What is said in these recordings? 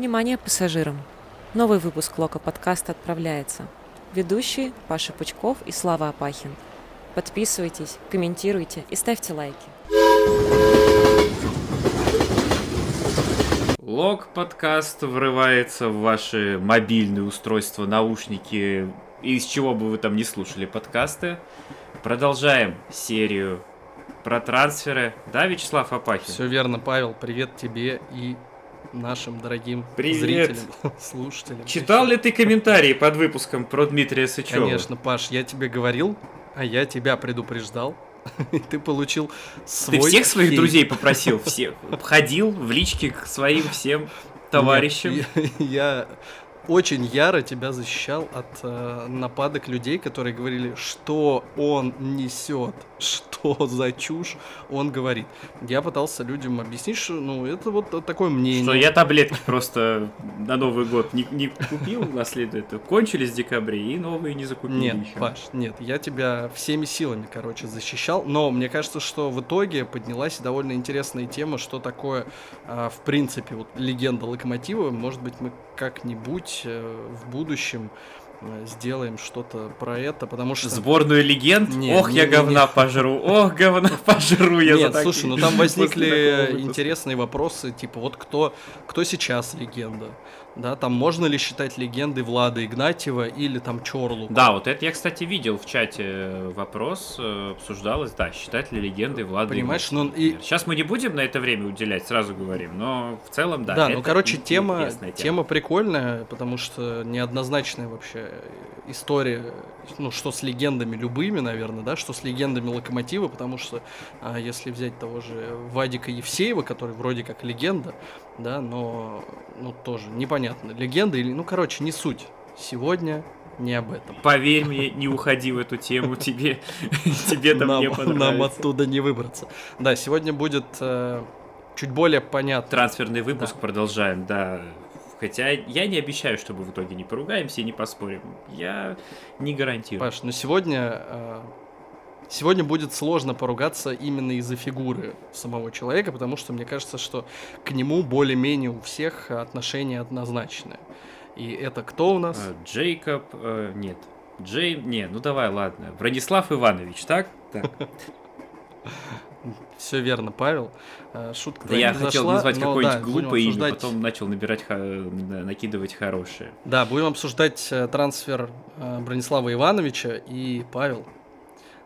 Внимание пассажирам! Новый выпуск Лока подкаста отправляется. Ведущие Паша Пучков и Слава Апахин. Подписывайтесь, комментируйте и ставьте лайки. Лог подкаст врывается в ваши мобильные устройства, наушники, из чего бы вы там не слушали подкасты. Продолжаем серию про трансферы. Да, Вячеслав Апахин? Все верно, Павел. Привет тебе и нашим дорогим Привет. зрителям, слушателям. Читал ли ты комментарии под выпуском про Дмитрия Сычева? Конечно, Паш, я тебе говорил, а я тебя предупреждал. И ты получил свой Ты всех своих друзей попросил? Всех? Ходил в личке к своим всем товарищам? Нет, Я, я очень яро тебя защищал от э, нападок людей, которые говорили, что он несет, что за чушь он говорит. Я пытался людям объяснить, что ну это вот такое мнение. Что я таблетки просто на Новый год не, не купил на след- это Кончились в декабре и новые не закупили Нет, еще. Паш, нет, я тебя всеми силами, короче, защищал, но мне кажется, что в итоге поднялась довольно интересная тема, что такое, а, в принципе, вот легенда Локомотива. Может быть, мы как-нибудь э, в будущем э, сделаем что-то про это, потому что... Сборную легенд? Не, Ох, не, я не, говна не. пожру, ох, говна пожру я за Нет, такие- слушай, ну там возникли интересные вопросы, типа вот кто, кто сейчас легенда, да, там можно ли считать легендой Влада Игнатьева или там Чорлу? Да, вот это я, кстати, видел в чате э, вопрос, э, обсуждалось, да, считать ли легендой Влада Понимаешь, Игнатьева, ну и-. Сейчас мы не будем на это время уделять, сразу говорим, но в целом, да. Да, ну короче, тема, интересная тема прикольная, потому что неоднозначная вообще история, ну что с легендами любыми, наверное, да, что с легендами Локомотива, потому что а, если взять того же Вадика Евсеева, который вроде как легенда, да, но ну тоже непонятно, легенда или, ну короче, не суть. Сегодня не об этом. Поверь мне, не уходи в эту тему, тебе, тебе там нам, не нам понравится. оттуда не выбраться. Да, сегодня будет э, чуть более понятно. Трансферный выпуск продолжаем, да. Хотя я не обещаю, что мы в итоге не поругаемся и не поспорим. Я не гарантирую. Паш, но сегодня, э, сегодня будет сложно поругаться именно из-за фигуры самого человека, потому что мне кажется, что к нему более-менее у всех отношения однозначные. И это кто у нас? А, Джейкоб, э, нет. Джей, не, ну давай, ладно. Бронислав Иванович, так? Так. Все верно, Павел. Э, Шутка Да я хотел назвать но какое-нибудь да, глупое имя, обсуждать- потом начал набирать, на- накидывать хорошее. Да, будем обсуждать э, трансфер э, Бронислава Ивановича и Павел.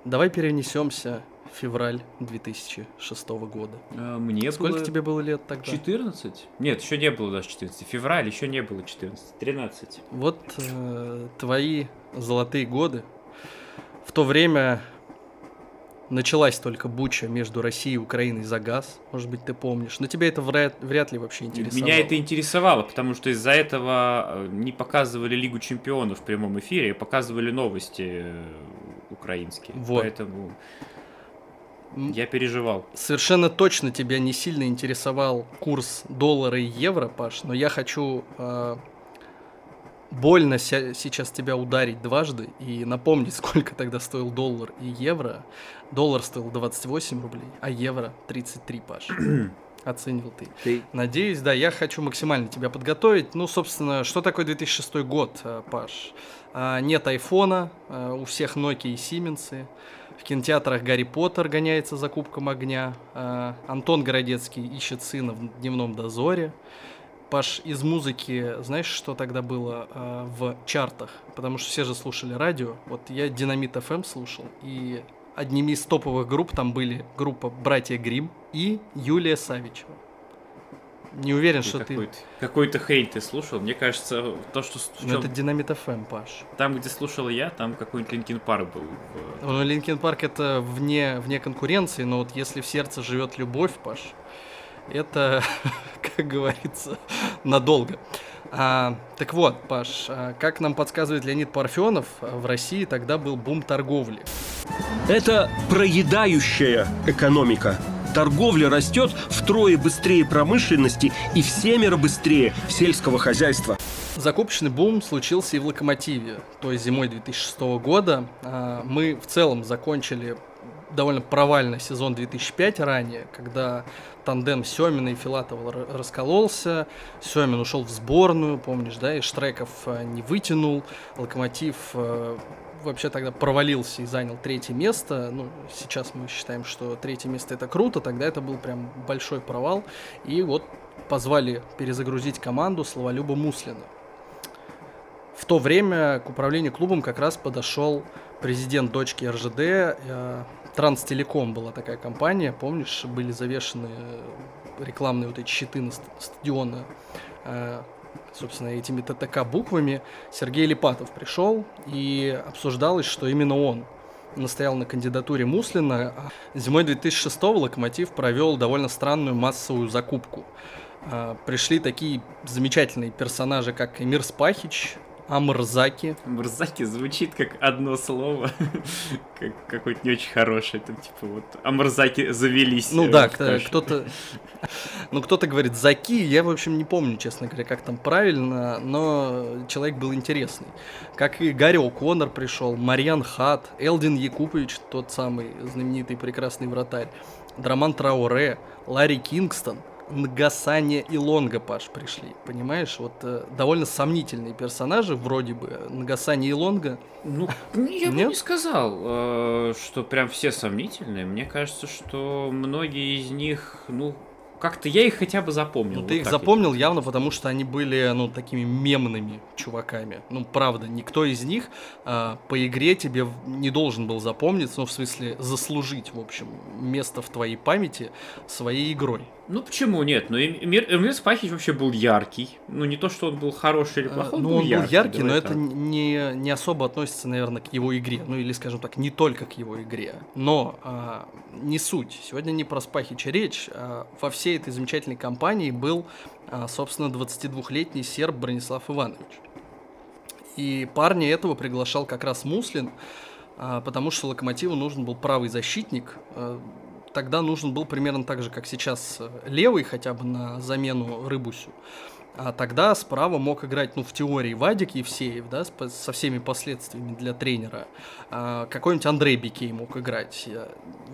Давай перенесемся в февраль 2006 года. А, Мне Сколько было тебе было лет тогда? 14? Нет, еще не было даже 14. Февраль еще не было 14. 13. Вот э, твои золотые годы. В то время началась только буча между Россией и Украиной за газ. Может быть, ты помнишь. Но тебя это вряд, вряд ли вообще интересовало. Меня это интересовало, потому что из-за этого э, не показывали Лигу Чемпионов в прямом эфире, а показывали новости э, украинские. Вот. Поэтому я переживал. Совершенно точно тебя не сильно интересовал курс доллара и евро, Паш, но я хочу э, больно сейчас тебя ударить дважды и напомнить, сколько тогда стоил доллар и евро. Доллар стоил 28 рублей, а евро 33, Паш. Оценил ты. Надеюсь, да, я хочу максимально тебя подготовить. Ну, собственно, что такое 2006 год, э, Паш? А, нет айфона, э, у всех Nokia и Сименсы. В кинотеатрах Гарри Поттер гоняется за кубком огня. А, Антон Городецкий ищет сына в дневном дозоре. Паш, из музыки, знаешь, что тогда было а, в чартах? Потому что все же слушали радио. Вот я Динамит FM слушал, и одними из топовых групп там были группа Братья Грим и Юлия Савичева. Не уверен, Ты что ты... какой-то, какой-то хейт ты слушал. Мне кажется, то, что Ну, это Динамит FM, Паш. там, где слушал я, там какой-нибудь Linkin Park был. Ну, Linkin Park это вне, вне конкуренции, но вот если в сердце живет любовь, Паш, это, как говорится, надолго. А, так вот, Паш, а, как нам подсказывает Леонид Парфенов, а, в России тогда был бум торговли. Это проедающая экономика. Торговля растет втрое быстрее промышленности и в семеро быстрее сельского хозяйства. Закупочный бум случился и в Локомотиве. То есть зимой 2006 года а, мы в целом закончили довольно провальный сезон 2005 ранее, когда тандем Семина и Филатова раскололся, Семин ушел в сборную, помнишь, да, и Штреков э, не вытянул, Локомотив э, вообще тогда провалился и занял третье место. Ну, сейчас мы считаем, что третье место это круто, тогда это был прям большой провал. И вот позвали перезагрузить команду Словолюба Муслина. В то время к управлению клубом как раз подошел президент дочки РЖД. Э, Транстелеком была такая компания, помнишь, были завешены рекламные вот эти щиты на стадиона э, собственно, этими ТТК буквами, Сергей Липатов пришел и обсуждалось, что именно он настоял на кандидатуре Муслина. Зимой 2006 Локомотив провел довольно странную массовую закупку. Пришли такие замечательные персонажи, как Эмир Спахич, Амрзаки. Амрзаки звучит как одно слово, как какой-то не очень хороший. Там типа вот Амрзаки завелись. Ну да, кто-то... Ну кто-то говорит Заки, я в общем не помню, честно говоря, как там правильно, но человек был интересный. Как и Гарри О'Коннор пришел, Марьян Хат, Элдин Якупович, тот самый знаменитый прекрасный вратарь, Драман Трауре, Ларри Кингстон – Нагасане и Лонга, Паш, пришли. Понимаешь, вот э, довольно сомнительные персонажи, вроде бы. Нагасане и Лонга. Ну, я бы не сказал, э, что прям все сомнительные. Мне кажется, что многие из них, ну, как-то я их хотя бы запомнил. Ну, вот ты их запомнил я. явно, потому что они были, ну, такими мемными чуваками. Ну, правда, никто из них а, по игре тебе не должен был запомниться, ну, в смысле, заслужить, в общем, место в твоей памяти своей игрой. Ну почему нет? Ну Эмир, Эмир Спахич вообще был яркий. Ну не то, что он был хороший или а, плохой, он ну, был он яркий. был яркий, но это не, не особо относится, наверное, к его игре. Ну или, скажем так, не только к его игре. Но а, не суть. Сегодня не про Спахича речь. А во всей этой замечательной компании был, а, собственно, 22-летний серб Бронислав Иванович. И парня этого приглашал как раз Муслин, а, потому что Локомотиву нужен был правый защитник, а, тогда нужен был примерно так же, как сейчас левый, хотя бы на замену Рыбусю. А тогда справа мог играть, ну, в теории Вадик Евсеев, да, со всеми последствиями для тренера. А какой-нибудь Андрей Бикей мог играть.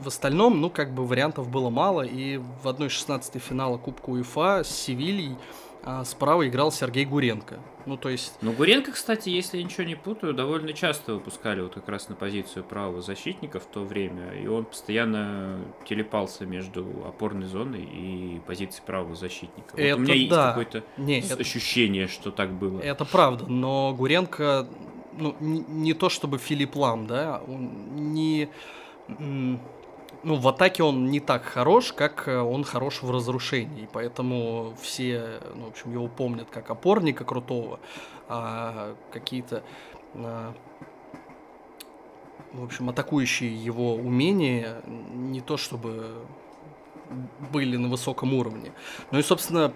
В остальном, ну, как бы вариантов было мало, и в 1-16 финала Кубка УЕФА с Севильей а справа играл Сергей Гуренко. Ну, то есть... Ну, Гуренко, кстати, если я ничего не путаю, довольно часто выпускали вот как раз на позицию правого защитника в то время, и он постоянно телепался между опорной зоной и позицией правого защитника. Это вот у меня да. есть какое-то не, ощущение, это... что так было. Это правда, но Гуренко, ну, не, не то чтобы Филипп Лам, да, он не ну, в атаке он не так хорош, как э, он хорош в разрушении. Поэтому все, ну, в общем, его помнят как опорника крутого, а какие-то, а, в общем, атакующие его умения не то чтобы были на высоком уровне. Ну и, собственно,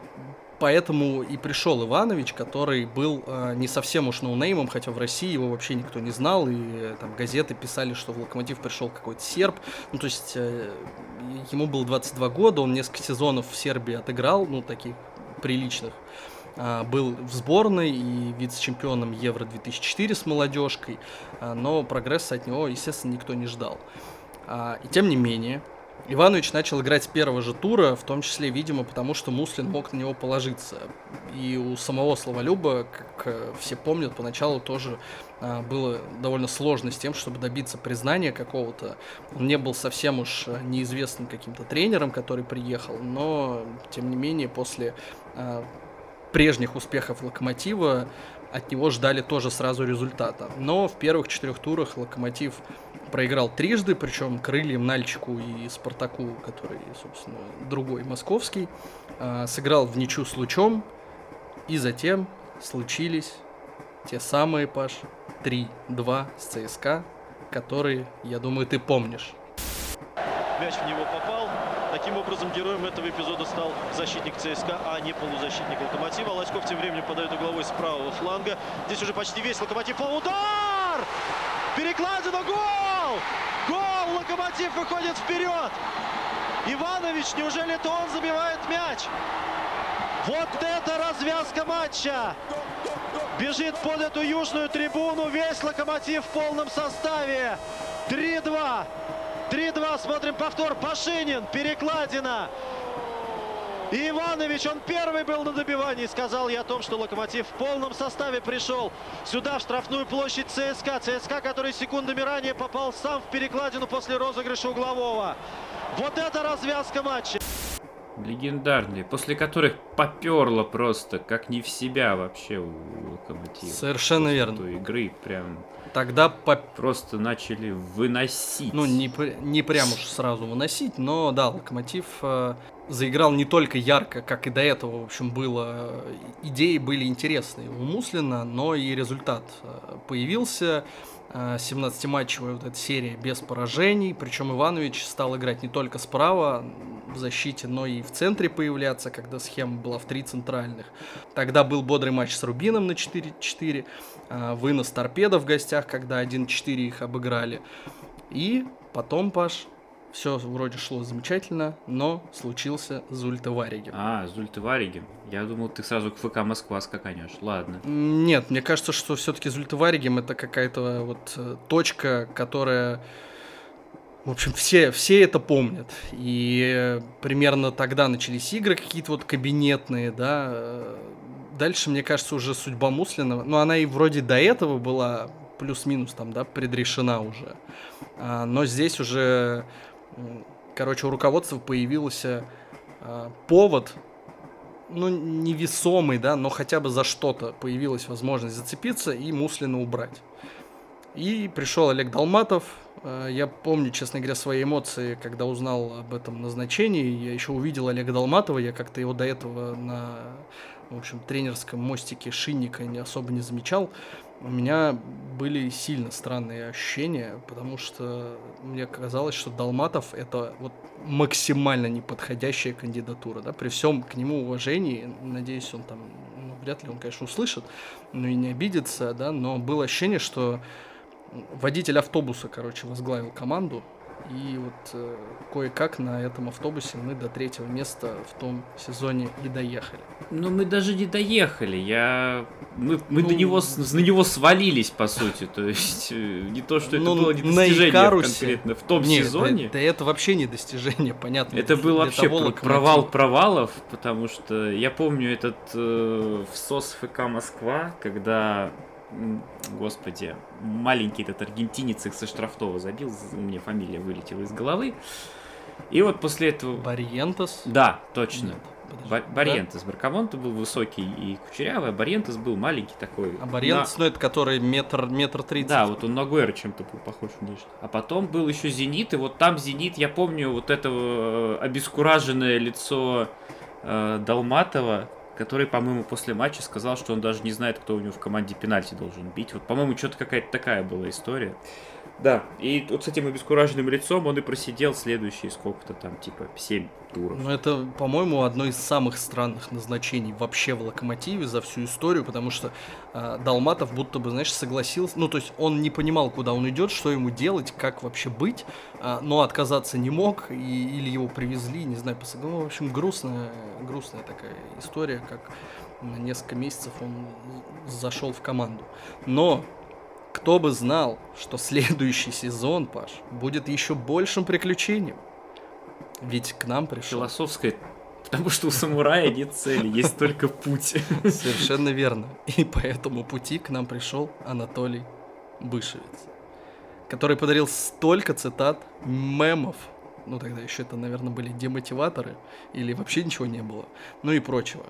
поэтому и пришел Иванович, который был э, не совсем уж ноунеймом, хотя в России его вообще никто не знал, и э, там газеты писали, что в Локомотив пришел какой-то серб, ну то есть э, ему было 22 года, он несколько сезонов в Сербии отыграл, ну таких приличных, э, был в сборной и вице-чемпионом Евро-2004 с молодежкой, э, но прогресса от него, естественно, никто не ждал. Э, и тем не менее, Иванович начал играть с первого же тура, в том числе, видимо, потому что Муслин мог на него положиться. И у самого Словолюба, как э, все помнят, поначалу тоже а, было довольно сложно с тем, чтобы добиться признания какого-то. Он не был совсем уж э, неизвестным каким-то тренером, который приехал, но, тем не менее, после прежних успехов Локомотива от него ждали тоже сразу результата. Но в первых четырех турах Локомотив проиграл трижды, причем крыльям Нальчику и Спартаку, который, собственно, другой московский, э, сыграл в ничью с Лучом, и затем случились те самые, Паш, 3-2 с ЦСКА, которые, я думаю, ты помнишь. Мяч в него попал. Таким образом, героем этого эпизода стал защитник ЦСКА, а не полузащитник Локомотива. Лоськов тем временем подает угловой с правого фланга. Здесь уже почти весь Локомотив. Удар! Перекладина, гол! Гол! Локомотив выходит вперед! Иванович, неужели это он забивает мяч? Вот это развязка матча! Бежит под эту южную трибуну весь Локомотив в полном составе. 3-2. 3-2. Смотрим повтор. Пашинин. Перекладина. И Иванович, он первый был на добивании. Сказал я о том, что Локомотив в полном составе пришел сюда, в штрафную площадь ЦСКА. ЦСКА, который секундами ранее попал сам в перекладину после розыгрыша углового. Вот это развязка матча. Легендарные, после которых поперло просто, как не в себя вообще у Локомотива. Совершенно После верно. той игры прям Тогда по просто начали выносить. Ну, не, не прям уж сразу выносить, но да, Локомотив э, заиграл не только ярко, как и до этого, в общем, было. Идеи были интересные у но и результат э, появился. Э, 17-матчевая вот эта серия без поражений, причем Иванович стал играть не только справа в защите, но и в центре появляться, когда схема была в три центральных. Тогда был бодрый матч с Рубином на 4-4, э, вынос торпеда в гостях, когда 1-4 их обыграли. И потом, Паш, все вроде шло замечательно, но случился Зульта Вариги. А, Зульты Вариги. Я думал, ты сразу к ФК Москва скаканешь. Ладно. Нет, мне кажется, что все-таки Зульта Варигем это какая-то вот э, точка, которая... В общем, все, все это помнят. И э, примерно тогда начались игры какие-то вот кабинетные, да. э, Дальше, мне кажется, уже судьба Муслина, ну, она и вроде до этого была плюс-минус там, да, предрешена уже. А, но здесь уже, короче, у руководства появился а, повод, ну, невесомый, да, но хотя бы за что-то появилась возможность зацепиться и Муслина убрать. И пришел Олег Долматов. Э, Я помню, честно говоря, свои эмоции, когда узнал об этом назначении. Я еще увидел Олега Долматова, я как-то его до этого на, в общем, тренерском мостике Шинника не особо не замечал. У меня были сильно странные ощущения, потому что мне казалось, что Долматов это вот максимально неподходящая кандидатура, да, при всем к нему уважении, надеюсь, он там, ну, вряд ли он, конечно, услышит, но и не обидится, да, но было ощущение, что водитель автобуса, короче, возглавил команду, и вот э, кое-как на этом автобусе мы до третьего места в том сезоне и доехали. Ну, мы даже не доехали. Я... Мы, мы Ну, до него, на него свалились, по сути. То есть, э, не то, что это Ну, было не достижение Икарусе- конкретно в том Не, да- сезоне. Да, это вообще не достижение, понятно. Это был вообще того провал провалов, потому что я помню этот э, всос ФК Москва, когда, господи, маленький этот аргентинец их со штрафного забил, у меня фамилия вылетела из головы. И вот после этого... Барьентес? Да, точно. Нет, подожди. Ба- Барьентес. Баркамонте был высокий и кучерявый, а Барьентес был маленький такой. Да? А Барьентес, ну это который метр, метр тридцать. Да, вот он на Гуэра чем-то был похож внешне. А потом был еще Зенит, и вот там Зенит, я помню вот этого э, обескураженное лицо э, Долматова, который, по-моему, после матча сказал, что он даже не знает, кто у него в команде пенальти должен бить. Вот, по-моему, что-то какая-то такая была история. Да, и вот с этим обескураженным лицом он и просидел следующие сколько-то там, типа, 7 туров. Ну, это, по-моему, одно из самых странных назначений вообще в Локомотиве за всю историю, потому что э, Долматов будто бы, знаешь, согласился, ну, то есть он не понимал, куда он идет, что ему делать, как вообще быть, а, но отказаться не мог, и, или его привезли, не знаю, посаг- ну, в общем, грустная, грустная такая история, как на несколько месяцев он зашел в команду. Но кто бы знал, что следующий сезон, Паш, будет еще большим приключением. Ведь к нам пришел Философское, потому что у самурая нет цели, есть только путь. Совершенно верно. И по этому пути к нам пришел Анатолий Бышевец, который подарил столько цитат, мемов, ну тогда еще это, наверное, были демотиваторы, или вообще ничего не было, ну и прочего.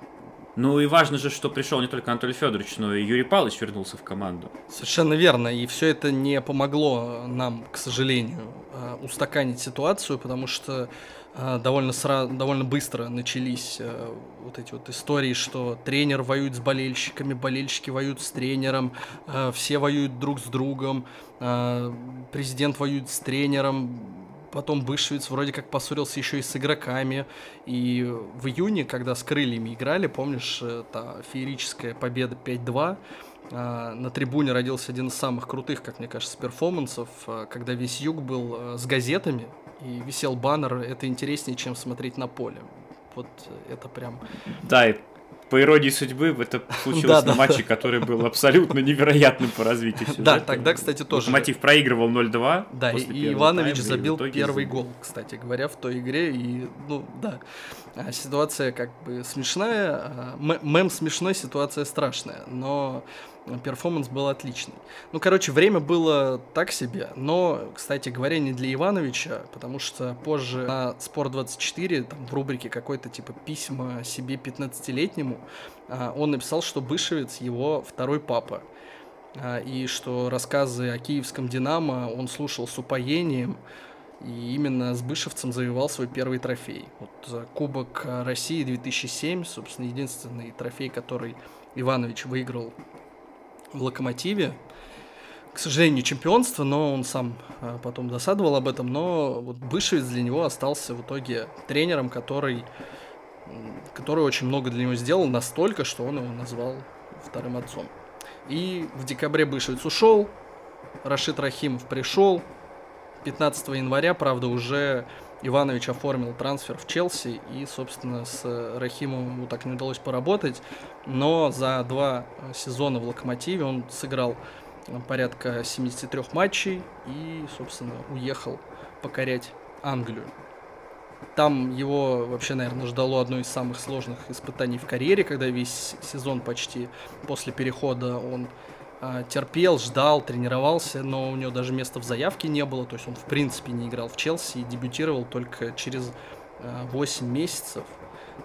Ну и важно же, что пришел не только Анатолий Федорович, но и Юрий Павлович вернулся в команду. Совершенно верно. И все это не помогло нам, к сожалению, э, устаканить ситуацию, потому что э, довольно, сра- довольно быстро начались э, вот эти вот истории, что тренер воюет с болельщиками, болельщики воюют с тренером, все воюют друг с другом, президент воюет с тренером, потом Бышевец вроде как поссорился еще и с игроками. И в июне, когда с крыльями играли, помнишь, э, та феерическая победа 5-2, а, на трибуне родился один из самых крутых, как мне кажется, перформансов, а, когда весь юг был а, с газетами и висел баннер «Это интереснее, чем смотреть на поле». Вот э, это прям... Да, и по иронии судьбы, это случилось на матче, который был абсолютно невероятным по развитию Да, тогда, кстати, тоже... Локомотив проигрывал 0-2. Да, и Иванович забил первый гол, кстати говоря, в той игре. И, ну, да, ситуация как бы смешная. А, мем смешной, ситуация страшная. Но перформанс был отличный. Ну, короче, время было так себе, но, кстати говоря, не для Ивановича, потому что позже на Спорт24, там, в рубрике какой-то типа письма себе 15-летнему, а, он написал, что Бышевец его второй папа. А, и что рассказы о киевском «Динамо» он слушал с упоением, и именно с Бышевцем завоевал свой первый трофей. Вот э, Кубок России 2007, собственно, единственный трофей, который Иванович выиграл в Локомотиве. К сожалению, чемпионство, но он сам а, потом досадовал об этом. Но вот Бышевец для него остался в итоге тренером, который, который очень много для него сделал, настолько, что он его назвал вторым отцом. И в декабре Бышевец ушел, Рашид Рахимов пришел. 15 января, правда, уже Иванович оформил трансфер в Челси, и, собственно, с Рахимовым ему так не удалось поработать, но за два сезона в Локомотиве он сыграл порядка 73 матчей и, собственно, уехал покорять Англию. Там его вообще, наверное, ждало одно из самых сложных испытаний в карьере, когда весь сезон почти после перехода он терпел, ждал, тренировался, но у него даже места в заявке не было, то есть он в принципе не играл в Челси и дебютировал только через 8 а, месяцев.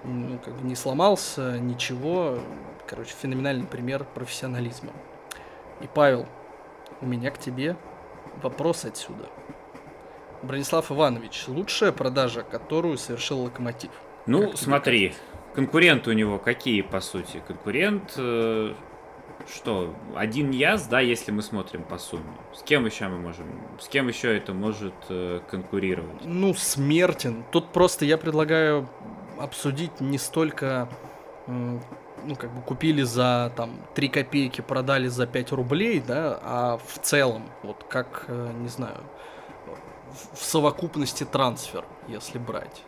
Ну, как бы не сломался, ничего. Короче, феноменальный пример профессионализма. И, Павел, у меня к тебе вопрос отсюда. Бронислав Иванович, лучшая продажа, которую совершил Локомотив? Ну, смотри, конкуренты у него какие, по сути? Конкурент э, что, один Яс, да, если мы смотрим по сумме. С кем еще мы можем, с кем еще это может э, конкурировать? Ну, смертен. Тут просто я предлагаю обсудить не столько, э, ну, как бы купили за там 3 копейки, продали за 5 рублей, да, а в целом, вот как, э, не знаю, в совокупности трансфер, если брать.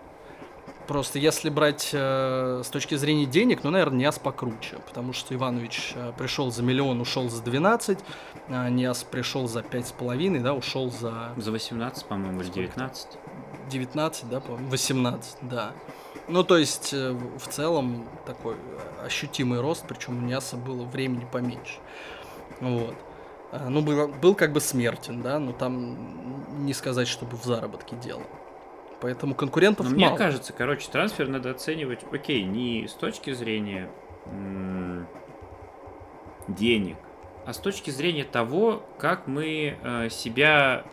Просто если брать э, с точки зрения денег, ну, наверное, Ниас покруче, потому что Иванович э, пришел за миллион, ушел за 12, а Ниас пришел за 5,5, да, ушел за... За 18, по-моему, или 19. 19, да, по 18, да. Ну, то есть, э, в целом, такой ощутимый рост, причем у Ниаса было времени поменьше. Вот. Э, ну, был, был как бы смертен, да, но там не сказать, чтобы в заработке дело. Поэтому конкурентов Но мало. Мне кажется, короче, трансфер надо оценивать, окей, не с точки зрения денег, а с точки зрения того, как мы э, себя...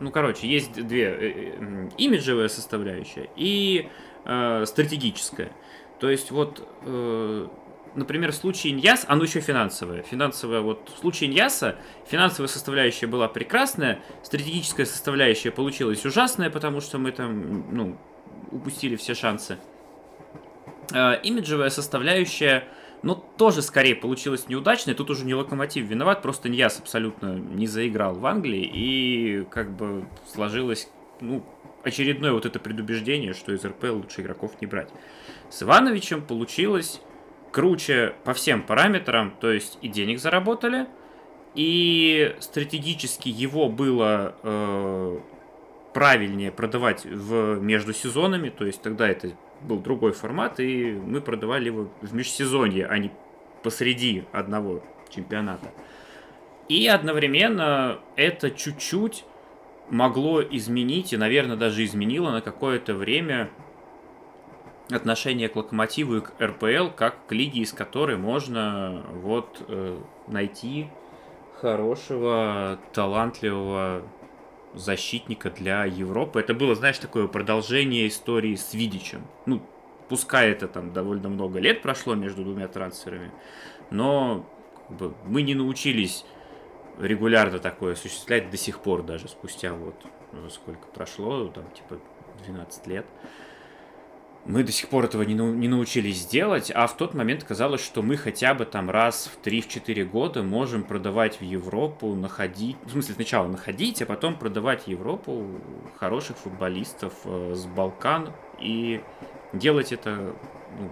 Ну, короче, есть две. Э, э, имиджевая составляющая и э, стратегическая. То есть вот э, например, в случае Иньяс, оно еще финансовое. Финансовое, вот в случае Иньяса финансовая составляющая была прекрасная, стратегическая составляющая получилась ужасная, потому что мы там, ну, упустили все шансы. Э, имиджевая составляющая, ну, тоже скорее получилась неудачной. Тут уже не Локомотив виноват, просто Иньяс абсолютно не заиграл в Англии, и как бы сложилось, ну, очередное вот это предубеждение, что из РП лучше игроков не брать. С Ивановичем получилось круче по всем параметрам, то есть и денег заработали, и стратегически его было э, правильнее продавать в, между сезонами, то есть тогда это был другой формат, и мы продавали его в межсезонье, а не посреди одного чемпионата. И одновременно это чуть-чуть могло изменить, и, наверное, даже изменило на какое-то время отношение к Локомотиву и к РПЛ как к лиге, из которой можно вот э, найти хорошего, талантливого защитника для Европы. Это было, знаешь, такое продолжение истории с Видичем. Ну, пускай это там довольно много лет прошло между двумя трансферами, но как бы, мы не научились регулярно такое осуществлять до сих пор, даже спустя вот сколько прошло, там типа 12 лет мы до сих пор этого не, не научились делать, а в тот момент казалось, что мы хотя бы там раз в 3-4 года можем продавать в Европу, находить, в смысле сначала находить, а потом продавать в Европу хороших футболистов э, с Балкан и делать это ну,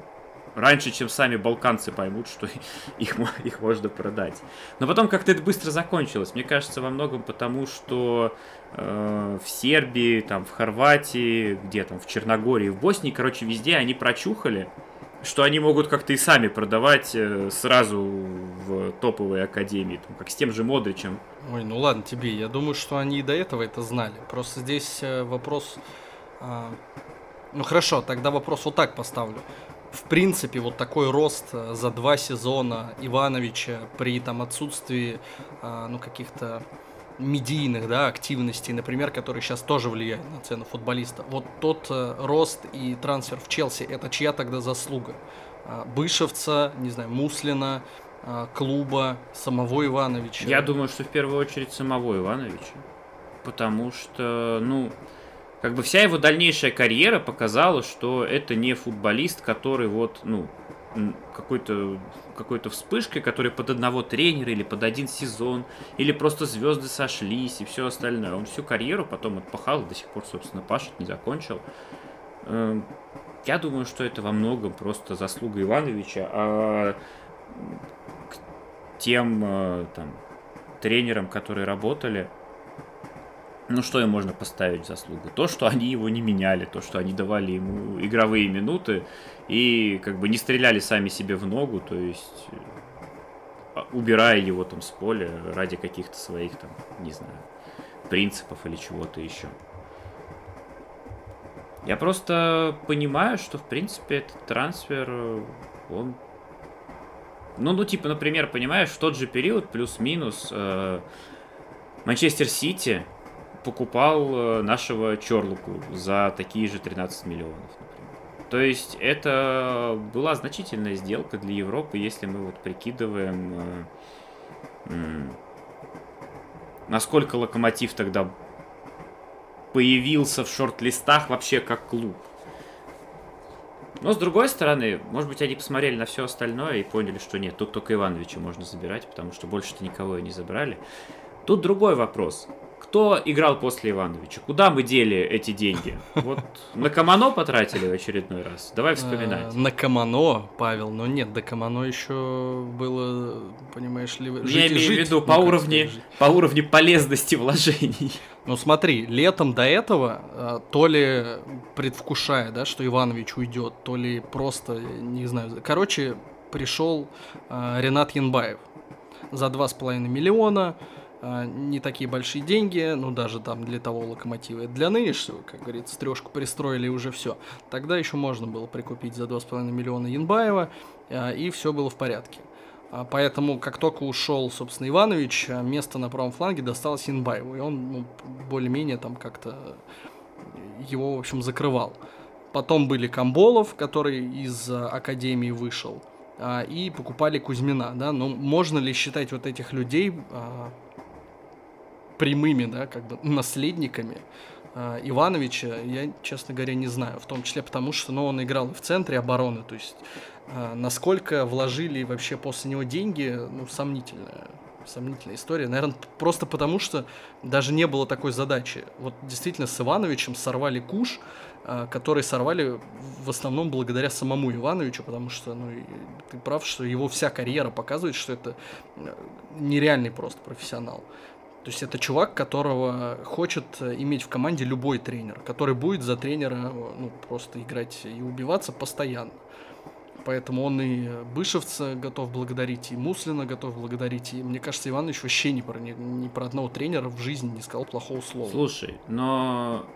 раньше, чем сами балканцы поймут, что их, их можно продать. Но потом как-то это быстро закончилось. Мне кажется, во многом потому, что э, в Сербии, там, в Хорватии, где там, в Черногории, в Боснии, короче, везде они прочухали, что они могут как-то и сами продавать э, сразу в топовые академии, там, как с тем же Модричем. Ой, ну ладно тебе, я думаю, что они и до этого это знали. Просто здесь э, вопрос... Э, ну хорошо, тогда вопрос вот так поставлю. В принципе, вот такой рост э, за два сезона Ивановича при там отсутствии э, ну каких-то медийных да, активностей, например, которые сейчас тоже влияют на цену футболиста. Вот тот э, рост и трансфер в Челси, это чья тогда заслуга? Бышевца, не знаю, Муслина, клуба, самого Ивановича? Я думаю, что в первую очередь самого Ивановича. Потому что, ну, как бы вся его дальнейшая карьера показала, что это не футболист, который вот, ну, какой-то какой-то вспышкой, который под одного тренера или под один сезон, или просто звезды сошлись и все остальное. Он всю карьеру потом отпахал, до сих пор, собственно, пашет, не закончил. Эм, я думаю, что это во многом просто заслуга Ивановича, а к тем э, там, тренерам, которые работали, ну что им можно поставить заслугу? То, что они его не меняли, то, что они давали ему игровые минуты и как бы не стреляли сами себе в ногу, то есть а, убирая его там с поля ради каких-то своих там, не знаю, принципов или чего-то еще. Я просто понимаю, что в принципе этот трансфер, он ну, ну, типа, например, понимаешь, в тот же период, плюс-минус, э, Манчестер Сити покупал э, нашего Чорлуку за такие же 13 миллионов, например. То есть это была значительная сделка для Европы, если мы вот прикидываем, э, насколько Локомотив тогда появился в шорт-листах вообще как клуб. Но с другой стороны, может быть, они посмотрели на все остальное и поняли, что нет, тут только Ивановича можно забирать, потому что больше-то никого и не забрали. Тут другой вопрос кто играл после Ивановича? Куда мы дели эти деньги? Вот на Камано потратили в очередной раз? Давай вспоминать. Э, на Камано, Павел, но нет, до Камано еще было, понимаешь ли... Жить, Я имею в виду по, уровне, по уровню полезности вложений. Ну смотри, летом до этого, э, то ли предвкушая, да, что Иванович уйдет, то ли просто, не знаю, короче, пришел э, Ренат Янбаев за 2,5 миллиона, не такие большие деньги, ну даже там для того локомотива. Для нынешнего, как говорится, трешку пристроили уже все. Тогда еще можно было прикупить за 2,5 миллиона Янбаева, а, и все было в порядке. А, поэтому, как только ушел, собственно, Иванович, место на правом фланге досталось Янбаеву, и он ну, более-менее там как-то его, в общем, закрывал. Потом были Камболов, который из Академии вышел, и покупали Кузьмина, да, но можно ли считать вот этих людей прямыми, да, как бы наследниками э, Ивановича, я, честно говоря, не знаю. В том числе потому, что ну, он играл в центре обороны. То есть, э, насколько вложили вообще после него деньги, ну, сомнительная, сомнительная история. Наверное, просто потому, что даже не было такой задачи. Вот действительно с Ивановичем сорвали куш, э, который сорвали в основном благодаря самому Ивановичу, потому что, ну, ты прав, что его вся карьера показывает, что это э, нереальный просто профессионал. То есть это чувак, которого хочет иметь в команде любой тренер, который будет за тренера ну, просто играть и убиваться постоянно. Поэтому он и Бышевца готов благодарить, и Муслина готов благодарить. И мне кажется, Иванович вообще ни про, ни, ни про одного тренера в жизни не сказал плохого слова. Слушай, но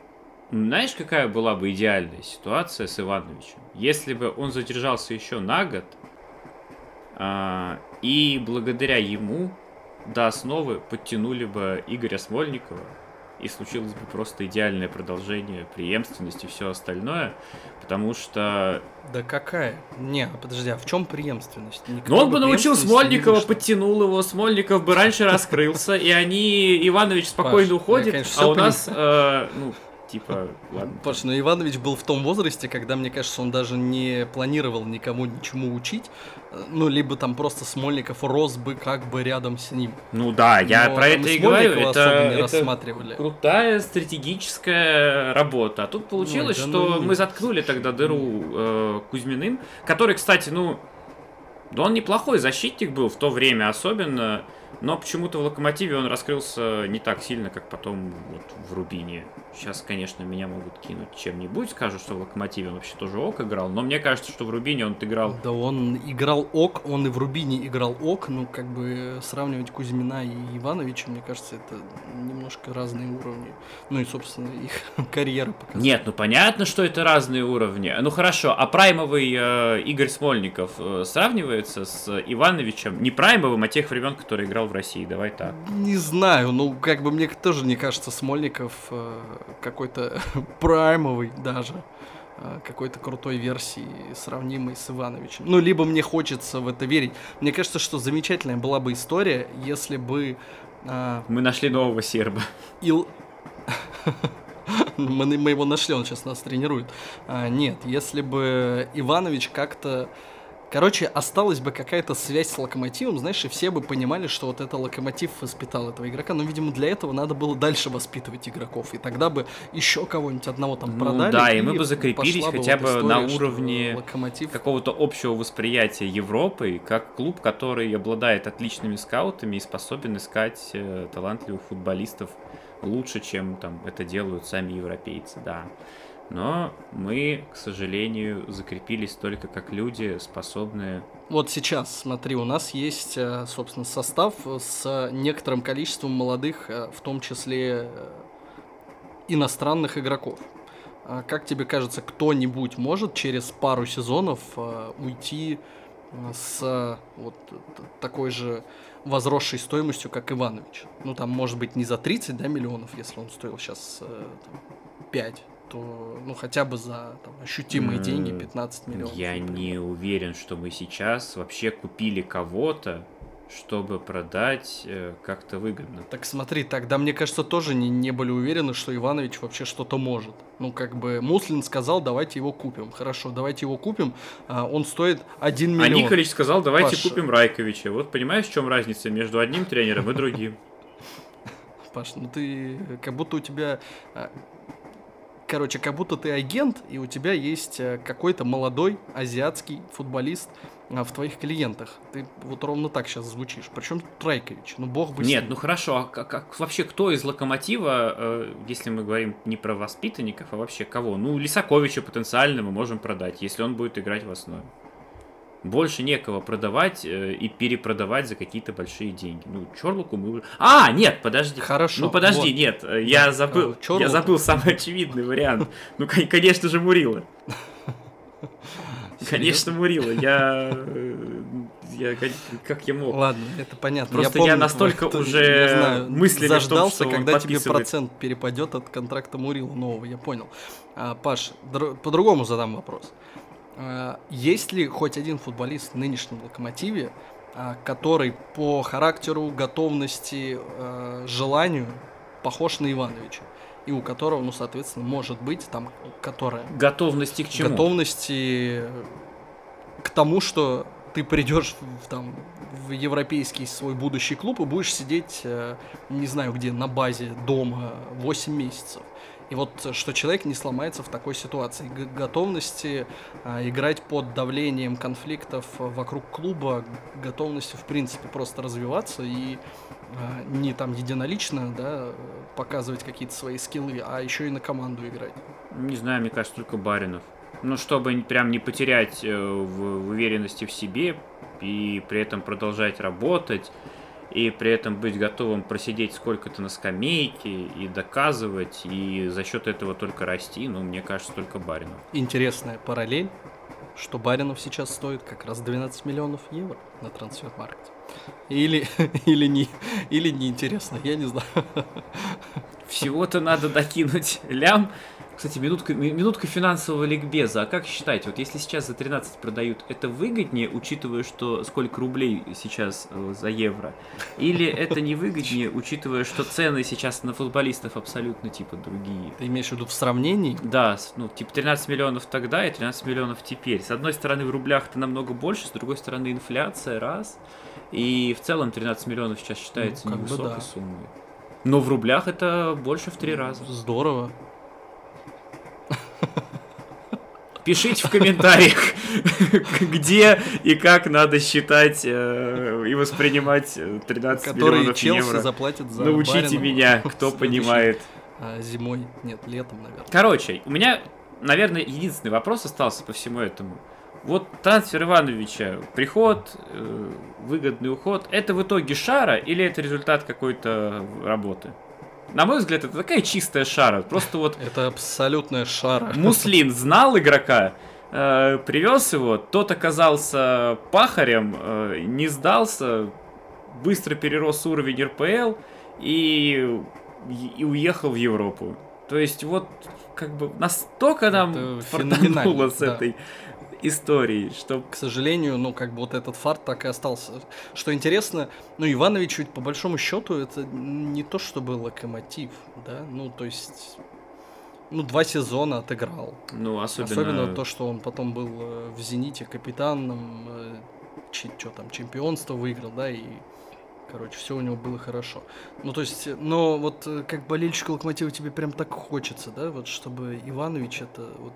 знаешь, какая была бы идеальная ситуация с Ивановичем? Если бы он задержался еще на год, а, и благодаря ему до основы подтянули бы Игоря Смольникова, и случилось бы просто идеальное продолжение преемственности и все остальное, потому что... Да какая? Не, подожди, а в чем преемственность? Никто ну он бы научил Смольникова, подтянул его, Смольников бы раньше раскрылся, и они, Иванович спокойно уходит, а у нас, ну, типа, ладно. Паш, ну Иванович был в том возрасте, когда, мне кажется, он даже не планировал никому ничему учить. Ну, либо там просто Смольников рос бы как бы рядом с ним. Ну да, я Но про это и говорю. Это, это рассматривали. крутая стратегическая работа. А тут получилось, Ой, да что ну мы нет. заткнули тогда дыру э, Кузьминым, который, кстати, ну, да он неплохой защитник был в то время особенно, но почему-то в Локомотиве он раскрылся не так сильно, как потом вот в Рубине. Сейчас, конечно, меня могут кинуть чем-нибудь, скажут, что в Локомотиве он вообще тоже ок играл, но мне кажется, что в Рубине он играл Да он играл ок, он и в Рубине играл ок, ну как бы сравнивать Кузьмина и Ивановича, мне кажется, это немножко разные уровни. Ну и, собственно, их карьера показала. Нет, ну понятно, что это разные уровни. Ну хорошо, а праймовый э, Игорь Смольников э, сравнивается с Ивановичем? Не праймовым, а тех времен, который играл в России. Давай так. Не знаю, ну как бы мне тоже не кажется Смольников э, какой-то праймовый даже э, какой-то крутой версии, сравнимой с Ивановичем. Ну, либо мне хочется в это верить. Мне кажется, что замечательная была бы история, если бы э, Мы нашли нового серба. Ил... мы, мы его нашли, он сейчас нас тренирует. А, нет, если бы Иванович как-то... Короче, осталась бы какая-то связь с локомотивом, знаешь, и все бы понимали, что вот это локомотив воспитал этого игрока. Но, видимо, для этого надо было дальше воспитывать игроков. И тогда бы еще кого-нибудь одного там Ну продали. да, и мы бы закрепились пошла бы хотя вот бы история, на уровне локомотив Какого-то общего восприятия Европы, как клуб, который обладает отличными скаутами и способен искать э, талантливых футболистов лучше, чем там это делают сами европейцы, да. Но мы, к сожалению, закрепились только как люди, способные Вот сейчас, смотри, у нас есть, э, собственно, состав с некоторым количеством молодых, э, в том числе э, иностранных игроков. А Как тебе кажется, кто-нибудь может через пару сезонов уйти с вот такой же возросшей стоимостью, как Иванович? Ну, там, может быть, не за 30 да, миллионов, если он стоил сейчас 5, то, ну, хотя бы за там, ощутимые деньги 15 миллионов. Я например. не уверен, что мы сейчас вообще купили кого-то, чтобы продать э, как-то выгодно. Так смотри, тогда, мне кажется, тоже не, не были уверены, что Иванович вообще что-то может. Ну, как бы, Муслин сказал, давайте его купим. Хорошо, давайте его купим. А, он стоит 1 А миллион. Николич сказал, давайте Паша. купим Райковича. Вот понимаешь, в чем разница между одним тренером и другим? Паш, ну ты как будто у тебя... Короче, как будто ты агент, и у тебя есть э, какой-то молодой азиатский футболист а, в твоих клиентах. Ты вот ровно так сейчас звучишь. Причем тут Райкович. Ну, бог бы с Нет, ним. ну хорошо, а как, как- вообще кто из Локомотива, э, если мы говорим не про воспитанников, а вообще кого? Ну, Лисаковича потенциально мы можем продать, если он будет играть в основе. Больше некого продавать э, и перепродавать за какие-то большие деньги. Ну, Чорлуку мы... уже- А, нет, подожди. Хорошо, Ну, подожди, вот. нет, э, я Да, забыл, э, Чорлуку. я забыл самый очевидный вариант. Ну, кон- конечно же, Мурила. Конечно, Мурила. Я... э, я как- я мог? Ладно, это понятно. Просто я помню настолько уже я знаю, мыслями в том, заждался, что когда тебе процент перепадет от контракта Мурила нового, я понял. А, Паш, др- по-другому задам вопрос. А, есть ли хоть один футболист в нынешнем локомотиве, а, который по характеру, готовности, а, желанию похож на Ивановича? И у которого, ну, соответственно, может быть там, которая Готовности к чему? готовности к тому, что ты придешь в, там, в европейский свой будущий клуб и будешь сидеть, э, не знаю где, на базе дома 8 месяцев. И вот э, что человек не сломается в такой ситуации. Г- готовности э, играть под давлением конфликтов вокруг клуба, готовности, в принципе, просто развиваться и э, не там единолично, да, показывать какие-то свои скиллы, а еще и на команду играть. Не знаю, мне кажется, только Баринов. Ну, чтобы прям не потерять э, в, в уверенности в себе и при этом продолжать работать, и при этом быть готовым просидеть сколько-то на скамейке и доказывать, и за счет этого только расти, ну, мне кажется, только Баринов. интересная параллель, что Баринов сейчас стоит как раз 12 миллионов евро на трансфер-маркете. Или, или, не, или неинтересно, я не знаю. Всего-то надо докинуть лям. Кстати, минутка, ми- минутка финансового ликбеза. А как считаете, вот если сейчас за 13 продают, это выгоднее, учитывая, что сколько рублей сейчас э, за евро? Или это не выгоднее, учитывая, что цены сейчас на футболистов абсолютно типа другие? Ты имеешь в виду в сравнении? Да, ну, типа 13 миллионов тогда и 13 миллионов теперь. С одной стороны, в рублях это намного больше, с другой стороны, инфляция, раз. И в целом 13 миллионов сейчас считается Ну, невысокой да. суммой. Но в рублях это больше в три раза. Здорово. Пишите в комментариях, где и как надо считать э, и воспринимать э, 13 Которые миллионов Челси евро. заплатят за Научите меня, кто понимает. а, зимой. Нет, летом, наверное. Короче, у меня, наверное, единственный вопрос остался по всему этому. Вот трансфер Ивановича, приход, э, выгодный уход, это в итоге шара или это результат какой-то работы? На мой взгляд, это такая чистая шара. Просто вот Это абсолютная шара. Муслин знал игрока, э, привез его, тот оказался пахарем, э, не сдался, быстро перерос уровень РПЛ и, и уехал в Европу. То есть вот как бы настолько нам фартануло феноменально, с да. этой историей, что К сожалению, ну, как бы вот этот фарт так и остался. Что интересно, ну, Иванович ведь по большому счету это не то, чтобы локомотив, да, ну, то есть, ну, два сезона отыграл. ну особенно, Особенно то, что он потом был э, в «Зените» капитаном, э, что там, чемпионство выиграл, да, и, короче, все у него было хорошо. Ну, то есть, но вот э, как болельщик «Локомотива» тебе прям так хочется, да, вот чтобы Иванович это вот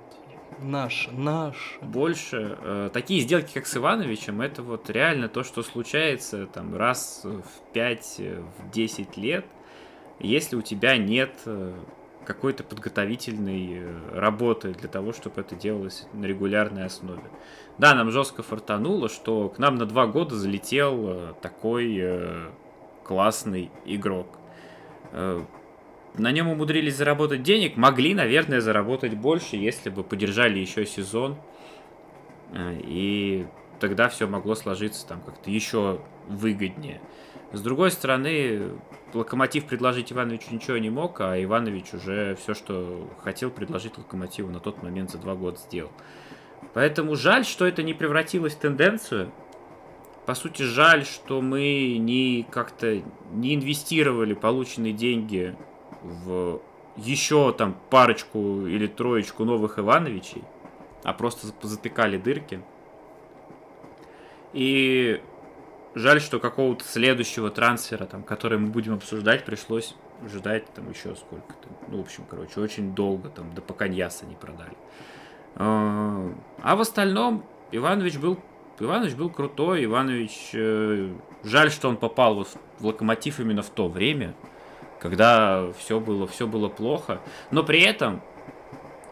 наш, наш. больше э, такие сделки, как с Ивановичем, это вот реально то, что случается там раз в 5, в 10 лет, если у тебя нет э, какой-то подготовительной э, работы для того, чтобы это делалось на регулярной основе. Да, нам жестко фартануло, что к нам на два года залетел э, такой э, классный игрок. На нем умудрились заработать денег, могли, наверное, заработать больше, если бы подержали еще сезон. Э, И тогда все могло сложиться там как-то еще выгоднее. С другой стороны, Локомотив предложить Ивановичу ничего не мог, а Иванович уже все, что хотел предложить Локомотиву на тот момент за два года сделал. Поэтому жаль, что это не превратилось в тенденцию. По сути, жаль, что мы не как-то не инвестировали полученные деньги в еще там парочку или троечку новых Ивановичей, а просто затыкали дырки. И жаль, что какого-то следующего трансфера, там, который мы будем обсуждать, пришлось ждать там еще сколько-то. Ну, в общем, короче, очень долго, там, до пока Ньяса не продали. А а в остальном Иванович был Иванович был крутой, Иванович... э, жаль, что он попал вот в локомотив именно в то время, когда все было, все было плохо. Но при этом,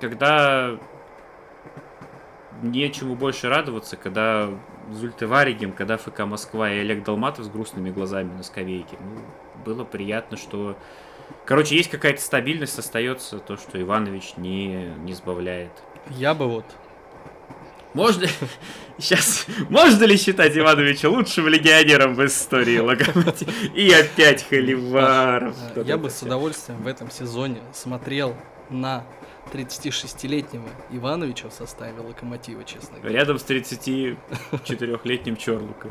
когда нечему больше радоваться, когда Зульте Варигем, когда ФК Москва и Олег Долматов с грустными глазами на скамейке, ну, было приятно, что... Короче, есть какая-то стабильность, остается то, что Иванович не, не сбавляет. Я бы вот Можно сейчас можно ли считать Ивановича лучшим легионером в истории Локомотива? И опять Холиваров. Э, Я бы с удовольствием в этом сезоне смотрел на 36-летнего Ивановича в составе Локомотива, честно говоря. Рядом с 34-летним Чорлуком.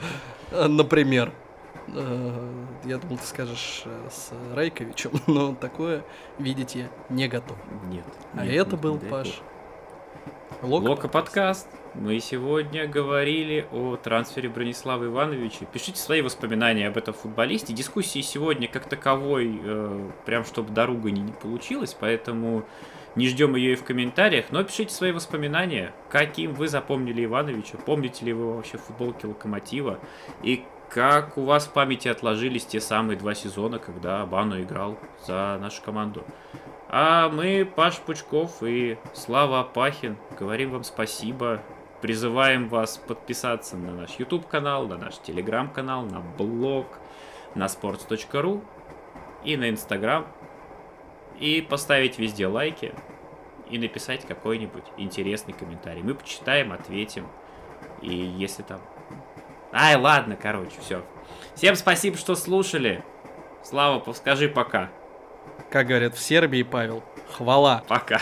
Э, Например. Э, Я думал, ты скажешь э, с Райковичем, но такое видеть я не готов. Нет. А нет, это нет, был Паш. бог. Лока. Мы сегодня говорили о трансфере Бронислава Ивановича. Пишите свои воспоминания об этом футболисте. Дискуссии сегодня как таковой, э, прям чтобы дорога не, не получилось, поэтому не ждем ее и в комментариях. Но пишите свои воспоминания, каким вы запомнили Ивановича, помните ли вы вообще футболки Локомотива, и как у вас в памяти отложились те самые два сезона, когда Бану играл за нашу команду. А мы, Паш Пучков и Слава Апахин, говорим вам спасибо. Призываем вас подписаться на наш YouTube канал, на наш Telegram канал, на блог, на sports.ru и на Instagram. И поставить везде лайки и написать какой-нибудь интересный комментарий. Мы почитаем, ответим. И если там... Ай, ладно, короче, все. Всем спасибо, что слушали. Слава, скажи пока. Как говорят в Сербии, Павел, хвала. Пока.